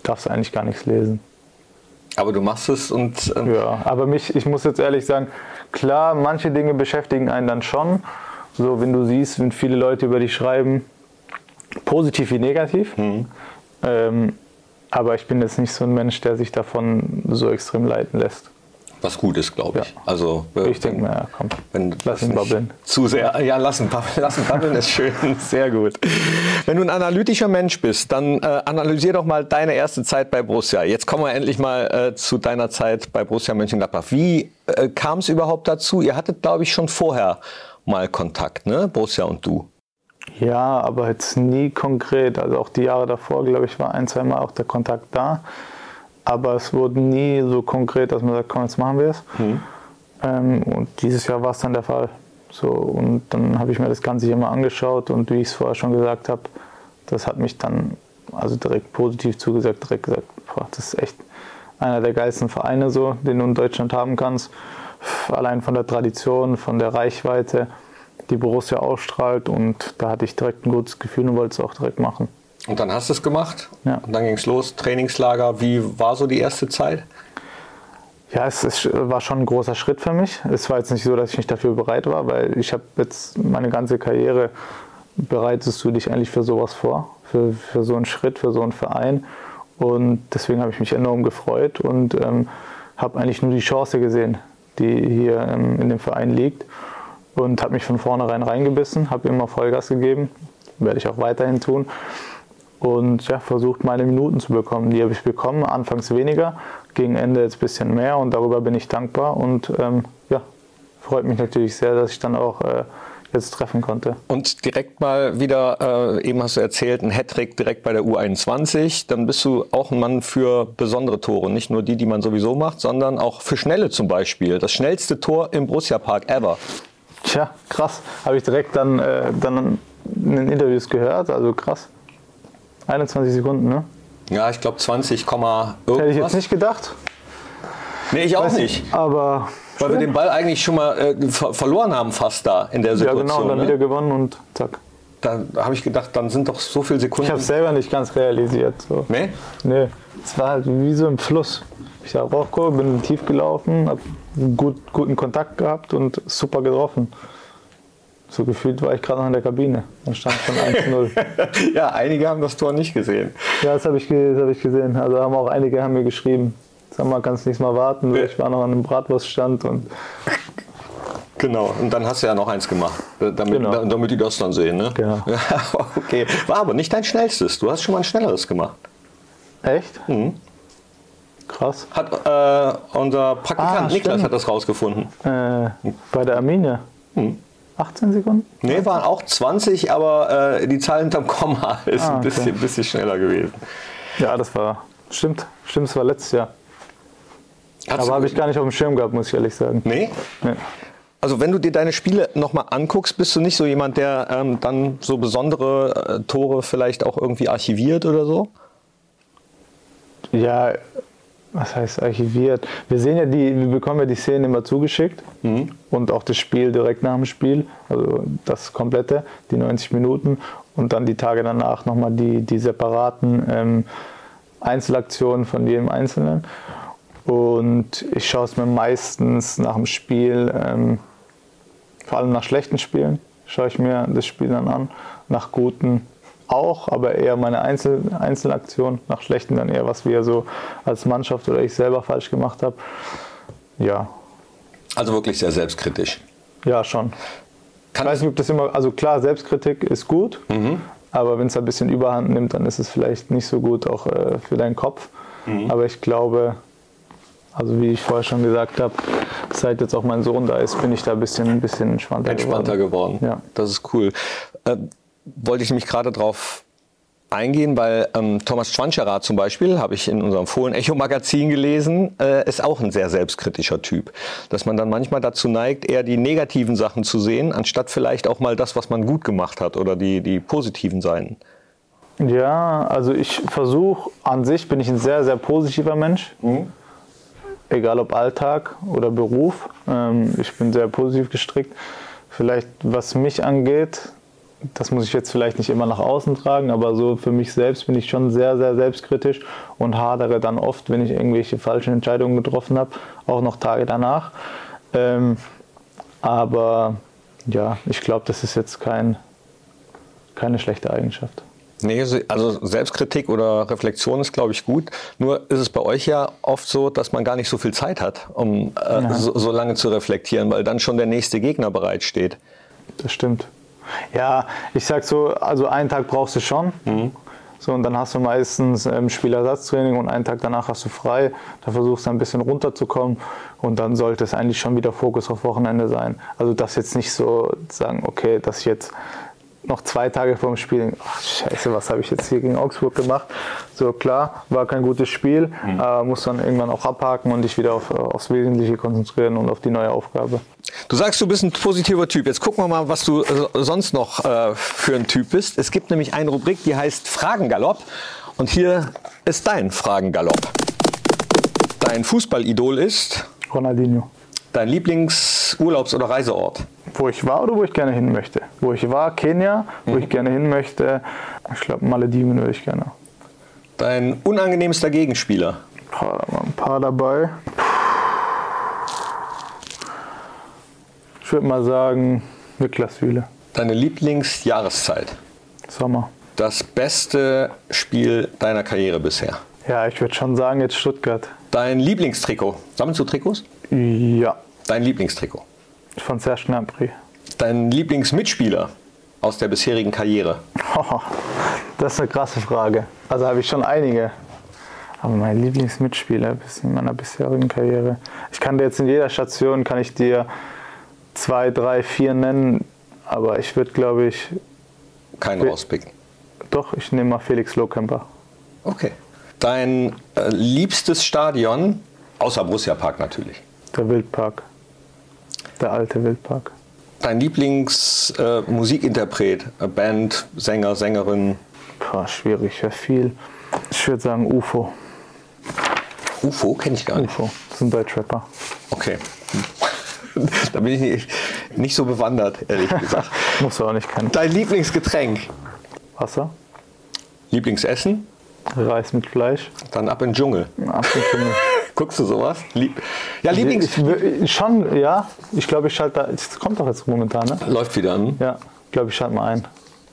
darfst du eigentlich gar nichts lesen. Aber du machst es und ähm, Ja, aber mich, ich muss jetzt ehrlich sagen, klar, manche Dinge beschäftigen einen dann schon. So, wenn du siehst, wenn viele Leute über dich schreiben, positiv wie negativ. Ähm, aber ich bin jetzt nicht so ein Mensch, der sich davon so extrem leiten lässt. Was gut ist, glaube ich. Ja. Also äh, Ich denke mir, ja, komm, Wenn lass das ihn babbeln. Zu sehr, ja, lassen babbeln, lassen babbeln ist schön, sehr gut. Wenn du ein analytischer Mensch bist, dann äh, analysier doch mal deine erste Zeit bei Borussia. Jetzt kommen wir endlich mal äh, zu deiner Zeit bei Borussia Mönchengladbach. Wie äh, kam es überhaupt dazu? Ihr hattet, glaube ich, schon vorher mal Kontakt, ne? Borussia und du. Ja, aber jetzt nie konkret. Also auch die Jahre davor, glaube ich, war ein, zwei Mal auch der Kontakt da. Aber es wurde nie so konkret, dass man sagt, komm, jetzt machen wir es. Ähm, und dieses Jahr war es dann der Fall. So, und dann habe ich mir das Ganze hier mal angeschaut und wie ich es vorher schon gesagt habe, das hat mich dann also direkt positiv zugesagt, direkt gesagt, boah, das ist echt einer der geilsten Vereine, so, den du in Deutschland haben kannst. Allein von der Tradition, von der Reichweite, die Borussia ausstrahlt und da hatte ich direkt ein gutes Gefühl und wollte es auch direkt machen. Und dann hast du es gemacht. Ja. Und dann ging es los, Trainingslager. Wie war so die erste Zeit? Ja, es, es war schon ein großer Schritt für mich. Es war jetzt nicht so, dass ich nicht dafür bereit war, weil ich habe jetzt meine ganze Karriere bereitest du dich eigentlich für sowas vor, für, für so einen Schritt, für so einen Verein. Und deswegen habe ich mich enorm gefreut und ähm, habe eigentlich nur die Chance gesehen, die hier ähm, in dem Verein liegt. Und habe mich von vornherein reingebissen, habe immer Vollgas gegeben, werde ich auch weiterhin tun. Und ja, versucht meine Minuten zu bekommen. Die habe ich bekommen, anfangs weniger, gegen Ende jetzt ein bisschen mehr und darüber bin ich dankbar. Und ähm, ja, freut mich natürlich sehr, dass ich dann auch äh, jetzt treffen konnte. Und direkt mal wieder, äh, eben hast du erzählt, ein Hattrick direkt bei der U21. Dann bist du auch ein Mann für besondere Tore. Nicht nur die, die man sowieso macht, sondern auch für schnelle zum Beispiel. Das schnellste Tor im Borussia Park ever. Tja, krass. Habe ich direkt dann, äh, dann in den Interviews gehört. Also krass. 21 Sekunden, ne? Ja, ich glaube 20, Hätte ich irgendwas. jetzt nicht gedacht. Nee, ich auch Weiß nicht. Aber Weil wir den Ball eigentlich schon mal äh, ver verloren haben fast da in der ja, Situation. genau, und dann ne? wieder gewonnen und zack. Da habe ich gedacht, dann sind doch so viele Sekunden. Ich habe es selber nicht ganz realisiert. So. nee? Nee, es war halt wie so im Fluss. Ich habe Rauchkur, bin tief gelaufen, habe gut, guten Kontakt gehabt und super getroffen. So gefühlt war ich gerade noch in der Kabine. Dann stand schon 1-0. ja, einige haben das Tor nicht gesehen. ja, das habe ich, das hab ich gesehen. Also haben auch einige haben mir geschrieben. sag mal, kannst du nicht mal warten. Ich war noch an einem Bratwurststand und Genau, und dann hast du ja noch eins gemacht, äh, damit, Genau. damit die das dann sehen. Ne? Genau. Ja, okay, war aber nicht dein schnellstes. Du hast schon mal ein schnelleres gemacht. echt? Mhm. Krass. Hat äh, unser Praktikant Ah, Niklas hat das rausgefunden. Äh, bei der Arminia. Hm. 18 Sekunden? Nee, waren auch 20, aber äh, die Zahl hinterm Komma ist Ah, ein okay. bisschen, bisschen schneller gewesen. Ja, das war. Stimmt. Stimmt, das war letztes Jahr. Hast Aber habe ich gar nicht auf dem Schirm gehabt, muss ich ehrlich sagen. Nee? Nee. Also wenn du dir deine Spiele nochmal anguckst, bist du nicht so jemand, der ähm, dann so besondere äh, Tore vielleicht auch irgendwie archiviert oder so? Ja, was heißt archiviert? Wir sehen ja die, wir bekommen ja die Szenen immer zugeschickt und auch das Spiel direkt nach dem Spiel, also das komplette, die 90 Minuten und dann die Tage danach nochmal die, die separaten ähm, Einzelaktionen von jedem Einzelnen. Und ich schaue es mir meistens nach dem Spiel, ähm, vor allem nach schlechten Spielen, schaue ich mir das Spiel dann an. Nach guten auch, aber eher meine Einzel Einzelaktion. Nach schlechten dann eher, was wir so als Mannschaft oder ich selber falsch gemacht habe. Ja, Also wirklich sehr selbstkritisch. ja schon. Ich Kann weiß nicht, ob das immer, also klar, Selbstkritik ist gut, aber wenn es ein bisschen Überhand nimmt, dann ist es vielleicht nicht so gut auch äh, für deinen Kopf. Aber ich glaube, also wie ich vorher schon gesagt habe, seit jetzt auch mein Sohn da ist, bin ich da ein bisschen, ein bisschen entspannter, entspannter geworden. Ja. Das ist cool. Äh, wollte ich nämlich gerade drauf eingehen, weil ähm, Thomas Schwanscherer zum Beispiel, habe ich in unserem Fohlen-Echo-Magazin gelesen, äh, ist auch ein sehr selbstkritischer Typ. Dass man dann manchmal dazu neigt, eher die negativen Sachen zu sehen, anstatt vielleicht auch mal das, was man gut gemacht hat oder die, die positiven Seiten. Ja, also ich versuche, an sich bin ich ein sehr, sehr positiver Mensch. Egal ob Alltag oder Beruf. Ähm, ich bin sehr positiv gestrickt. Vielleicht, was mich angeht, das muss ich jetzt vielleicht nicht immer nach außen tragen, aber so für mich selbst bin ich schon sehr, sehr selbstkritisch und hadere dann oft, wenn ich irgendwelche falschen Entscheidungen getroffen habe, auch noch Tage danach. Ähm, aber ja, ich glaube, das ist jetzt kein, keine schlechte Eigenschaft. Nee, also Selbstkritik oder Reflexion ist, glaube ich, gut. Nur ist es bei euch ja oft so, dass man gar nicht so viel Zeit hat, um äh, so, so lange zu reflektieren, weil dann schon der nächste Gegner bereitsteht. Das stimmt. Ja, ich sag so, also einen Tag brauchst du schon. So, und dann hast du meistens ähm, Spielersatztraining und einen Tag danach hast du frei. Da versuchst du ein bisschen runterzukommen und dann sollte es eigentlich schon wieder Fokus auf Wochenende sein. Also das jetzt nicht so sagen, okay, dass ich jetzt noch zwei Tage vor dem Spiel, ach scheiße, was habe ich jetzt hier gegen Augsburg gemacht? So klar, war kein gutes Spiel, aber muss dann irgendwann auch abhaken und dich wieder auf, aufs Wesentliche konzentrieren und auf die neue Aufgabe. Du sagst, du bist ein positiver Typ. Jetzt gucken wir mal, was du äh, sonst noch äh, für ein Typ bist. Es gibt nämlich eine Rubrik, die heißt Fragengalopp. Und hier ist dein Fragengalopp. Dein Fußballidol ist Ronaldinho. dein Lieblingsurlaubs- oder Reiseort. Wo ich war oder wo ich gerne hin möchte? Wo ich war, Kenia, wo ich gerne hin möchte, ich glaube Malediven würde ich gerne. Dein unangenehmster Gegenspieler. Boah, da waren ein paar dabei. Ich würde mal sagen, Niklas Süle. Deine Lieblingsjahreszeit. Sommer. Das beste Spiel deiner Karriere bisher. Ja, ich würde schon sagen, jetzt Stuttgart. Dein Lieblingstrikot. Sammelst du Trikots? Ja, Dein Lieblingstrikot. Von Serge Gnabry. Dein Lieblingsmitspieler aus der bisherigen Karriere. Das ist eine krasse Frage. Also habe ich schon einige. Aber mein Lieblingsmitspieler in meiner bisherigen Karriere. Ich kann dir jetzt in jeder Station kann ich dir zwei, drei, vier nennen. Aber ich würde, glaube ich, Keinen rauspicken. doch, ich nehme mal Felix Lohkemper. Okay. Dein äh, liebstes Stadion, außer Borussia Park natürlich. Der Wildpark. Der alte Wildpark. Dein Lieblingsmusikinterpret, äh, äh, Band, Sänger, Sängerin. Boah, schwierig, ja viel. Ich würde sagen UFO. UFO kenne ich gar nicht. UFO, das ist ein Deutschrapper. Okay. da bin ich nicht, nicht so bewandert, ehrlich gesagt. Musst du auch nicht kennen. Dein Lieblingsgetränk, Wasser, Lieblingsessen, Reis mit Fleisch, dann ab in den Dschungel. Apfelkimmel. Guckst du sowas? Lieb ja, Lieblings... Schon, ja. Ich glaube, ich schalte da. Es kommt doch jetzt momentan, ne? Läuft wieder an. Ja, ich glaube, ich schalte mal ein.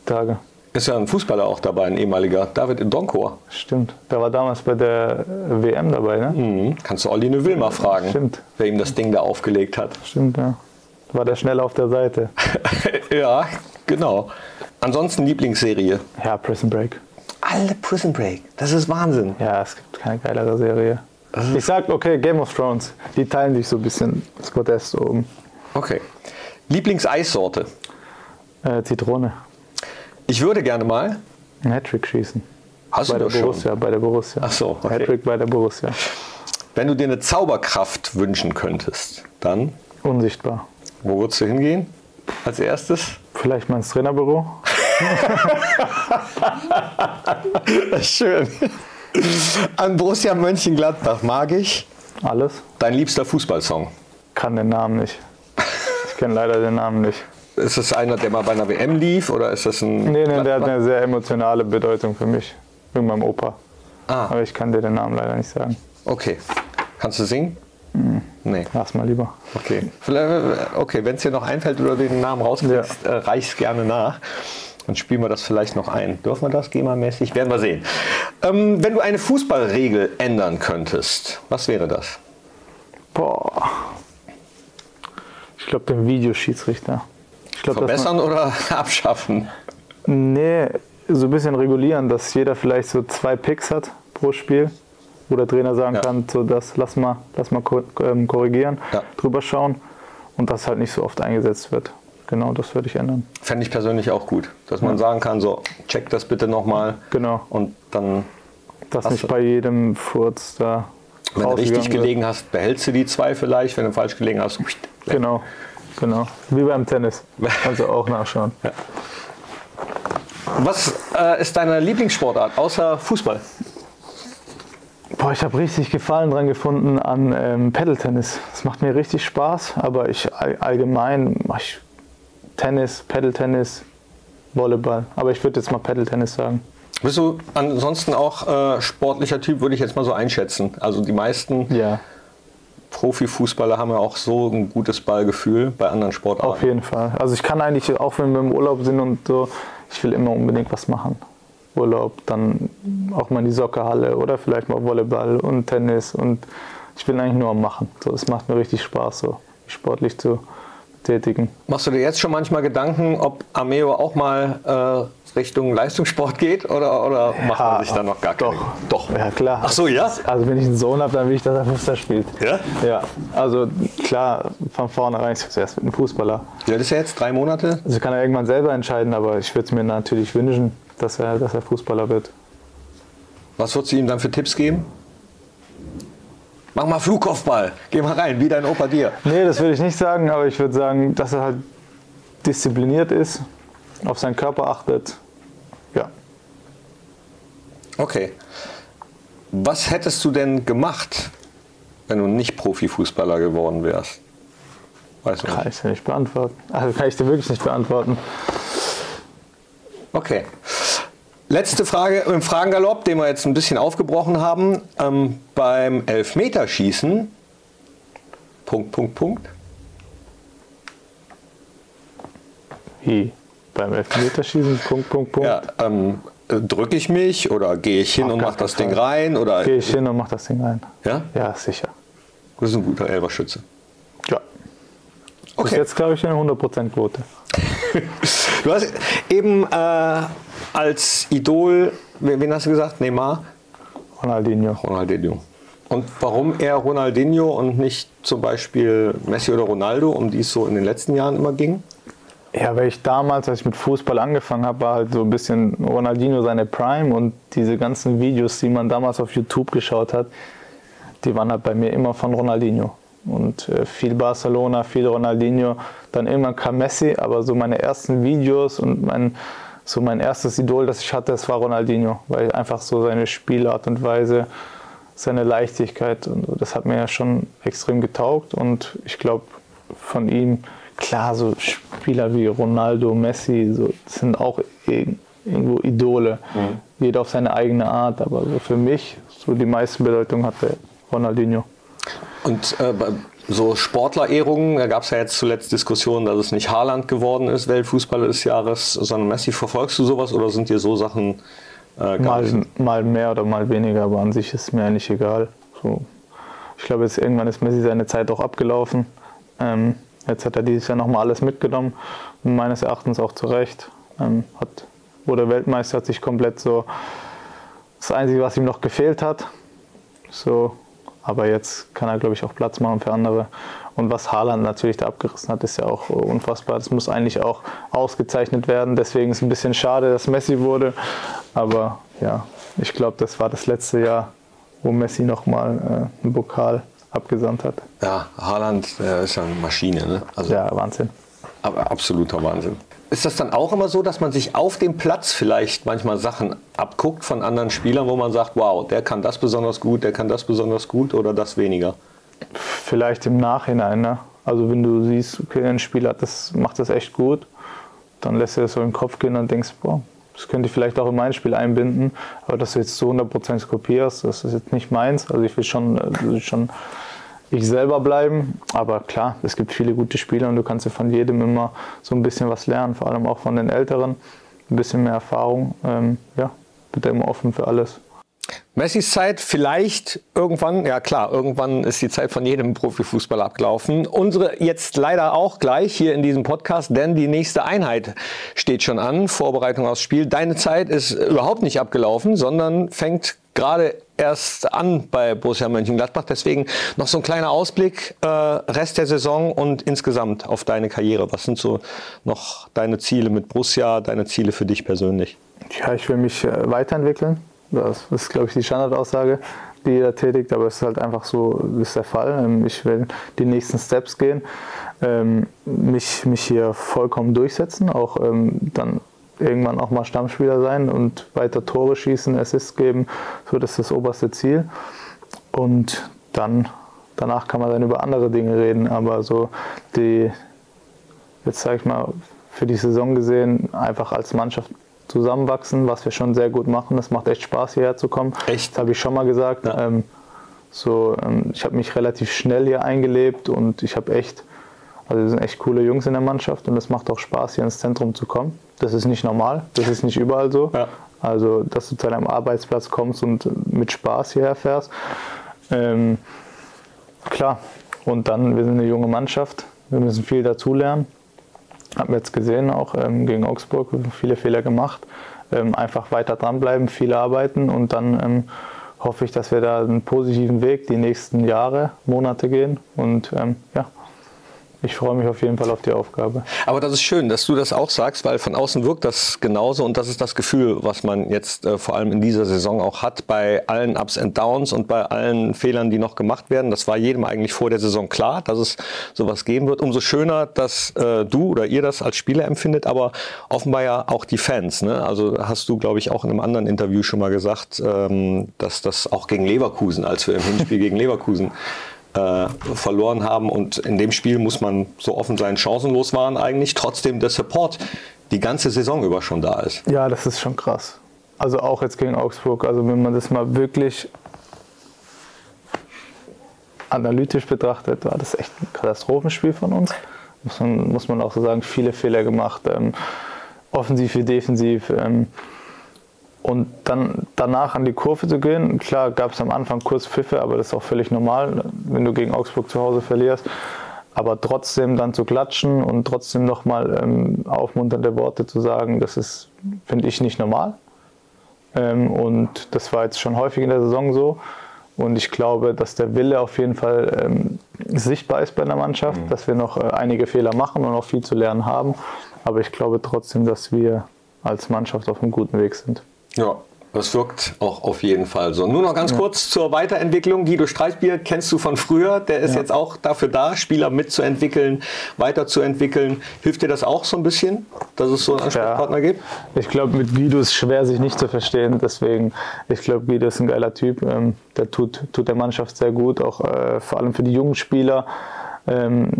Tage. Ist ja ein Fußballer auch dabei, ein ehemaliger. David Donkor. Stimmt. Der war damals bei der WM dabei, ne? Mhm. Kannst du Olli Neuville mal fragen, Stimmt. wer ihm das Ding da aufgelegt hat. Stimmt, ja. War der schnell auf der Seite. ja, genau. Ansonsten Lieblingsserie. Ja, Prison Break. Alle Prison Break. Das ist Wahnsinn. Ja, es gibt keine geilere Serie. Ich sag, okay, Game of Thrones. Die teilen sich so ein bisschen das Podest oben. Okay. Lieblingseissorte. Äh, Zitrone. Ich würde gerne mal. Ein Hattrick schießen. Hast bei du der das schon? Borussia, bei der Borussia. Ach so, okay. Hattrick bei der Borussia. Wenn du dir eine Zauberkraft wünschen könntest, dann Unsichtbar. wo würdest du hingehen? Als erstes? Vielleicht mal ins Trainerbüro. Schön. An Borussia Mönchengladbach mag ich Alles. dein liebster Fußballsong. Kann den Namen nicht. Ich kenne leider den Namen nicht. Ist das einer, der mal bei einer WM lief oder ist das ein. Nee, nee, der hat eine sehr emotionale Bedeutung für mich. Wegen meinem Opa. Ah, Aber ich kann dir den Namen leider nicht sagen. okay. Kannst du singen? Nee. Lass mal lieber. Okay. Vielleicht- Okay, wenn es dir noch einfällt oder du den Namen rauskriegst, äh, reich's gerne nach. Dann spielen wir das vielleicht noch ein. Dürfen wir das GEMA-mäßig? Werden wir sehen. Ähm, wenn du eine Fußballregel ändern könntest, was wäre das? Boah. Ich glaube, den Videoschiedsrichter. Ich glaube, Verbessern oder abschaffen? Nee, so ein bisschen regulieren, dass jeder vielleicht so zwei Picks hat pro Spiel, wo der Trainer sagen Ja. kann, so das lass mal, lass mal ähm, korrigieren, Ja. drüber schauen und das halt nicht so oft eingesetzt wird. Genau, das würde ich ändern. Fände ich persönlich auch gut. Dass man sagen kann, so, check das bitte nochmal. Genau. Und dann, Dass nicht bei jedem Furz da wenn du richtig rausgegangen wird. gelegen hast, behältst du die zwei vielleicht. Wenn du falsch gelegen hast. Genau, genau. Wie beim Tennis. Also auch nachschauen. Was äh, ist deine Lieblingssportart außer Fußball? Boah, ich habe richtig Gefallen dran gefunden an ähm, Paddle-Tennis. Es macht mir richtig Spaß, aber ich all- allgemein mache ich Tennis, Paddle-Tennis, Volleyball. Aber ich würde jetzt mal Paddle-Tennis sagen. Bist du ansonsten auch äh, sportlicher Typ, würde ich jetzt mal so einschätzen. Also die meisten Ja, Profifußballer haben ja auch so ein gutes Ballgefühl bei anderen auf Sportarten. jeden Fall. Also ich kann eigentlich, auch wenn wir im Urlaub sind und so, ich will immer unbedingt was machen. Urlaub, dann auch mal in die Soccerhalle oder vielleicht mal Volleyball und Tennis und ich will eigentlich nur am Machen. So, es macht mir richtig Spaß, so sportlich zu betätigen. Machst du dir jetzt schon manchmal Gedanken, ob Armeo auch mal äh, Richtung Leistungssport geht oder, oder macht man sich da noch gar keine? doch. Doch. Ja, klar. Ach so, ja? Also wenn ich einen Sohn habe, dann will ich, dass er Fußball spielt. Ja? Ja, also klar, von vornherein, ich zuerst mit einem Fußballer. Ja, das ist ja jetzt drei Monate. Also kann er irgendwann selber entscheiden, aber ich würde es mir natürlich wünschen, dass er, dass er Fußballer wird. Was würdest du ihm dann für Tipps geben? Mach mal Flugkopfball. Geh mal rein, wie dein Opa dir. Nee, das würde ich nicht sagen, aber ich würde sagen, dass er halt diszipliniert ist, auf seinen Körper achtet. Ja. Okay. Was hättest du denn gemacht, wenn du nicht Profifußballer geworden wärst? Weißt du Kann nicht. ich dir nicht beantworten. Also kann ich dir wirklich nicht beantworten. Okay. Letzte Frage im Fragengalopp, den wir jetzt ein bisschen aufgebrochen haben. Ähm, beim Elfmeterschießen, Punkt, Punkt, Punkt. Wie? Beim Elfmeterschießen, Punkt, Punkt, Punkt. Ja, ähm, drücke ich mich oder gehe ich hin Auf und mache das Ding rein? Oder, Gehe ich hin und mach das Ding rein. Ja? Ja, sicher. Das ist ein guter Elberschütze. Ja. Bis Okay. jetzt glaube ich eine 100% Quote. Du hast eben äh, als Idol, wen hast du gesagt? Neymar? Ronaldinho. Ronaldinho. Und warum eher Ronaldinho und nicht zum Beispiel Messi oder Ronaldo, um die es so in den letzten Jahren immer ging? Ja, weil ich damals, als ich mit Fußball angefangen habe, war halt so ein bisschen Ronaldinho seine Prime und diese ganzen Videos, die man damals auf YouTube geschaut hat, die waren halt bei mir immer von Ronaldinho. Und äh, viel Barcelona, viel Ronaldinho. Dann irgendwann kam Messi, aber so meine ersten Videos und mein, so mein erstes Idol, das ich hatte, das war Ronaldinho, weil einfach so seine Spielart und Weise, seine Leichtigkeit, und das hat mir ja schon extrem getaugt. Und ich glaube, von ihm, klar, so Spieler wie Ronaldo, Messi, so, sind auch ir- irgendwo Idole, jeder auf seine eigene Art, aber so für mich, so die meiste Bedeutung hatte Ronaldinho. Und äh, so Sportlerehrungen, da gab es ja jetzt zuletzt Diskussionen, dass es nicht Haaland geworden ist, Weltfußballer des Jahres, sondern Messi. Verfolgst du sowas oder sind dir so Sachen äh, mal, mal mehr oder mal weniger, aber an sich ist mir eigentlich egal. So, ich glaube, jetzt irgendwann ist Messi seine Zeit auch abgelaufen. Ähm, jetzt hat er dieses Jahr nochmal alles mitgenommen und meines Erachtens auch zu Recht. Ähm, hat, wurde Weltmeister, hat sich komplett so das Einzige, was ihm noch gefehlt hat. So, aber jetzt kann er, glaube ich, auch Platz machen für andere. Und was Haaland natürlich da abgerissen hat, ist ja auch unfassbar. Das muss eigentlich auch ausgezeichnet werden. Deswegen ist es ein bisschen schade, dass Messi wurde. Aber ja, ich glaube, das war das letzte Jahr, wo Messi nochmal äh, einen Pokal abgesandt hat. Ja, Haaland äh, ist ja eine Maschine. Ne? Also, ja, Wahnsinn. Absoluter Wahnsinn. Ist das dann auch immer so, dass man sich auf dem Platz vielleicht manchmal Sachen abguckt von anderen Spielern, wo man sagt, wow, der kann das besonders gut, der kann das besonders gut oder das weniger? Vielleicht im Nachhinein. Ne? Also wenn du siehst, okay, ein Spieler das, macht das echt gut, dann lässt du das so in den Kopf gehen und denkst, boah, das könnte ich vielleicht auch in mein Spiel einbinden. Aber dass du jetzt zu 100% kopierst, das ist jetzt nicht meins. Also ich will schon, will schon ich selber bleiben. Aber klar, es gibt viele gute Spieler und du kannst ja von jedem immer so ein bisschen was lernen, vor allem auch von den Älteren. Ein bisschen mehr Erfahrung. Ähm, ja, bitte immer offen für alles. Messis Zeit vielleicht irgendwann, ja klar, irgendwann ist die Zeit von jedem Profifußballer abgelaufen. Unsere jetzt leider auch gleich hier in diesem Podcast, denn die nächste Einheit steht schon an, Vorbereitung aufs Spiel. Deine Zeit ist überhaupt nicht abgelaufen, sondern fängt gerade erst an bei Borussia Mönchengladbach. Deswegen noch so ein kleiner Ausblick, äh, Rest der Saison und insgesamt auf deine Karriere. Was sind so noch deine Ziele mit Borussia, deine Ziele für dich persönlich? Ja, ich will mich äh, weiterentwickeln. Das ist, glaube ich, die Standardaussage, die jeder tätigt, aber es ist halt einfach so, ist der Fall. Ähm, ich will die nächsten Steps gehen, ähm, mich, mich hier vollkommen durchsetzen, auch ähm, dann irgendwann auch mal Stammspieler sein und weiter Tore schießen, Assists geben. So, das ist das oberste Ziel. Und dann, danach kann man dann über andere Dinge reden, aber so die, jetzt sage ich mal, für die Saison gesehen, einfach als Mannschaft zusammenwachsen, was wir schon sehr gut machen. Es macht echt Spaß, hierher zu kommen. Echt? Das habe ich schon mal gesagt. Ja. Ähm, so, ähm, ich habe mich relativ schnell hier eingelebt und ich habe echt, also wir sind echt coole Jungs in der Mannschaft und es macht auch Spaß, hier ins Zentrum zu kommen. Das ist nicht normal, das ist nicht überall so. Ja. Also, dass du zu deinem Arbeitsplatz kommst und mit Spaß hierher fährst. Ähm, klar, und dann, wir sind eine junge Mannschaft, wir müssen viel dazulernen. Haben wir jetzt gesehen, auch ähm, gegen Augsburg, viele Fehler gemacht. Ähm, einfach weiter dranbleiben, viel arbeiten und dann ähm, hoffe ich, dass wir da einen positiven Weg die nächsten Jahre, Monate gehen. Und ähm, ja, ich freue mich auf jeden Fall auf die Aufgabe. Aber das ist schön, dass du das auch sagst, weil von außen wirkt das genauso und das ist das Gefühl, was man jetzt äh, vor allem in dieser Saison auch hat, bei allen Ups and Downs und bei allen Fehlern, die noch gemacht werden. Das war jedem eigentlich vor der Saison klar, dass es sowas geben wird. Umso schöner, dass äh, du oder ihr das als Spieler empfindet, aber offenbar ja auch die Fans. Ne? Also hast du, glaube ich, auch in einem anderen Interview schon mal gesagt, ähm, dass das auch gegen Leverkusen, als wir im Hinspiel gegen Leverkusen äh, verloren haben. Und in dem Spiel muss man so offen sein, chancenlos waren eigentlich. Trotzdem der Support die ganze Saison über schon da ist. Ja, das ist schon krass. Also auch jetzt gegen Augsburg. Also wenn man das mal wirklich analytisch betrachtet, war das echt ein Katastrophenspiel von uns. Muss man, muss man auch so sagen, viele Fehler gemacht. Ähm, offensiv wie defensiv. Ähm, und dann danach an die Kurve zu gehen, klar gab es am Anfang kurz Pfiffe, aber das ist auch völlig normal, wenn du gegen Augsburg zu Hause verlierst. Aber trotzdem dann zu klatschen und trotzdem nochmal ähm, aufmunternde Worte zu sagen, das ist, finde ich, nicht normal. Ähm, und das war jetzt schon häufig in der Saison so. Und ich glaube, dass der Wille auf jeden Fall ähm, sichtbar ist bei der Mannschaft, mhm. dass wir noch äh, einige Fehler machen und noch viel zu lernen haben. Aber ich glaube trotzdem, dass wir als Mannschaft auf einem guten Weg sind. Ja, das wirkt auch auf jeden Fall so. Nur noch ganz ja. kurz zur Weiterentwicklung. Guido Streitbier kennst du von früher. Der ist ja. jetzt auch dafür da, Spieler mitzuentwickeln, weiterzuentwickeln. Hilft dir das auch so ein bisschen, dass es so einen Ansprechpartner ja. gibt? Ich glaube, mit Guido ist es schwer, sich nicht zu verstehen. Deswegen, ich glaube, Guido ist ein geiler Typ. Ähm, der tut, tut der Mannschaft sehr gut, auch äh, vor allem für die jungen Spieler. Ähm,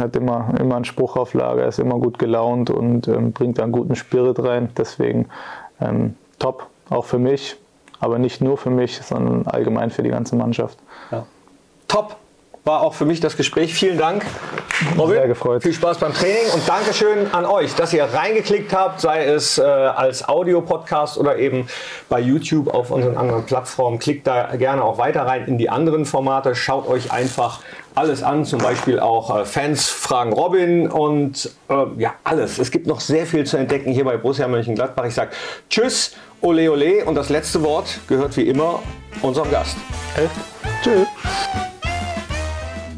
hat immer, immer einen Spruch auf Lager, ist immer gut gelaunt und ähm, bringt einen guten Spirit rein. Deswegen ähm, top, auch für mich, aber nicht nur für mich, sondern allgemein für die ganze Mannschaft. Ja. Top. War auch für mich das Gespräch. Vielen Dank. Robin, Sehr gefreut. Viel Spaß beim Training und Dankeschön an euch, dass ihr reingeklickt habt, sei es äh, als Audio-Podcast oder eben bei YouTube auf unseren anderen Plattformen. Klickt da gerne auch weiter rein in die anderen Formate. Schaut euch einfach alles an, zum Beispiel auch äh, Fans fragen Robin und äh, ja, alles. Es gibt noch sehr viel zu entdecken hier bei Borussia Mönchengladbach. Ich sage Tschüss, ole ole und das letzte Wort gehört wie immer unserem Gast. Echt? Tschüss.